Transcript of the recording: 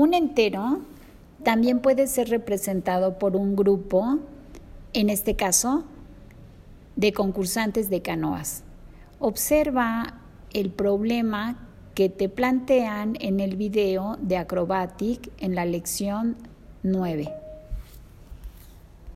Un entero también puede ser representado por un grupo, en este caso, de concursantes de canoas. Observa el problema que te plantean en el video de Acrobatic en la lección 9.